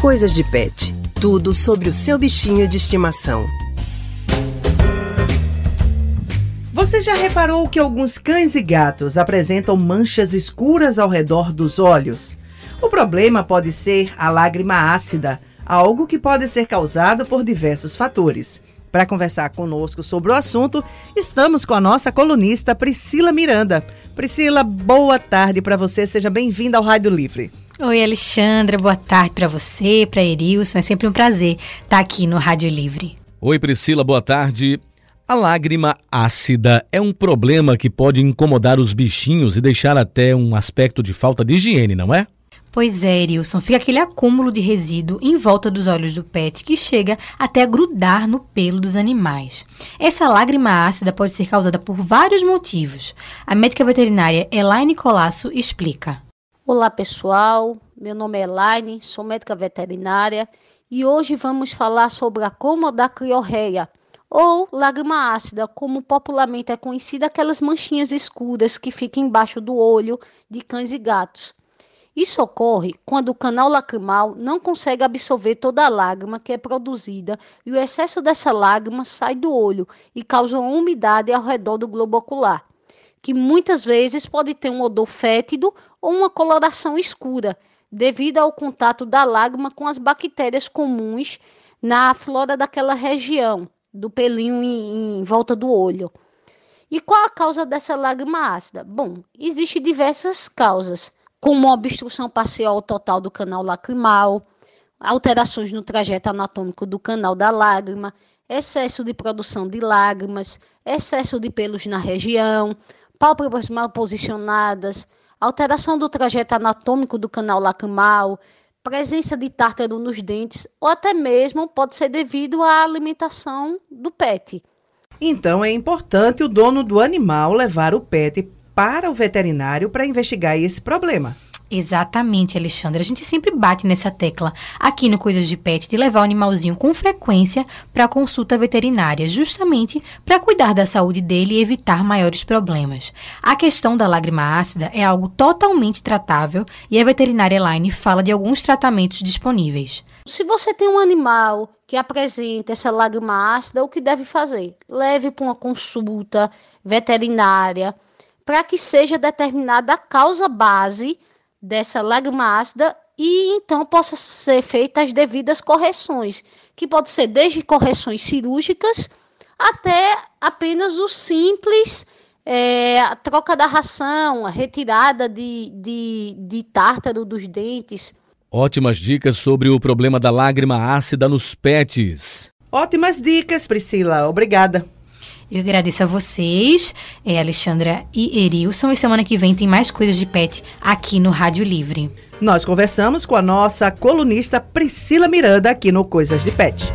Coisas de Pet. Tudo sobre o seu bichinho de estimação. Você já reparou que alguns cães e gatos apresentam manchas escuras ao redor dos olhos? O problema pode ser a lágrima ácida, algo que pode ser causado por diversos fatores. Para conversar conosco sobre o assunto, estamos com a nossa colunista Priscila Miranda. Priscila, boa tarde para você, seja bem-vinda ao Rádio Livre. Oi, Alexandra, boa tarde para você, para Erilson. É sempre um prazer estar aqui no Rádio Livre. Oi, Priscila, boa tarde. A lágrima ácida é um problema que pode incomodar os bichinhos e deixar até um aspecto de falta de higiene, não é? Pois é, Erilson, fica aquele acúmulo de resíduo em volta dos olhos do pet que chega até a grudar no pelo dos animais. Essa lágrima ácida pode ser causada por vários motivos. A médica veterinária Elaine Colasso explica. Olá pessoal, meu nome é Elaine, sou médica veterinária e hoje vamos falar sobre a comodacriorreia, ou lágrima ácida, como popularmente é conhecida aquelas manchinhas escuras que ficam embaixo do olho de cães e gatos. Isso ocorre quando o canal lacrimal não consegue absorver toda a lágrima que é produzida e o excesso dessa lágrima sai do olho e causa uma umidade ao redor do globo ocular, que muitas vezes pode ter um odor fétido ou uma coloração escura, devido ao contato da lágrima com as bactérias comuns na flora daquela região, do pelinho em, em volta do olho. E qual a causa dessa lágrima ácida? Bom, existem diversas causas como obstrução parcial total do canal lacrimal, alterações no trajeto anatômico do canal da lágrima, excesso de produção de lágrimas, excesso de pelos na região, pálpebras mal posicionadas, alteração do trajeto anatômico do canal lacrimal, presença de tártaro nos dentes ou até mesmo pode ser devido à alimentação do pet. Então é importante o dono do animal levar o pet para o veterinário para investigar esse problema. Exatamente, Alexandre. A gente sempre bate nessa tecla aqui no Coisas de Pet de levar o animalzinho com frequência para consulta veterinária, justamente para cuidar da saúde dele e evitar maiores problemas. A questão da lágrima ácida é algo totalmente tratável e a veterinária Elaine fala de alguns tratamentos disponíveis. Se você tem um animal que apresenta essa lágrima ácida, o que deve fazer? Leve para uma consulta veterinária para que seja determinada a causa base dessa lágrima ácida e então possa ser feitas as devidas correções, que pode ser desde correções cirúrgicas até apenas o simples é, a troca da ração, a retirada de, de, de tártaro dos dentes. Ótimas dicas sobre o problema da lágrima ácida nos pets. Ótimas dicas, Priscila. Obrigada. Eu agradeço a vocês, é, Alexandra e Erilson. E semana que vem tem mais coisas de pet aqui no Rádio Livre. Nós conversamos com a nossa colunista Priscila Miranda aqui no Coisas de Pet.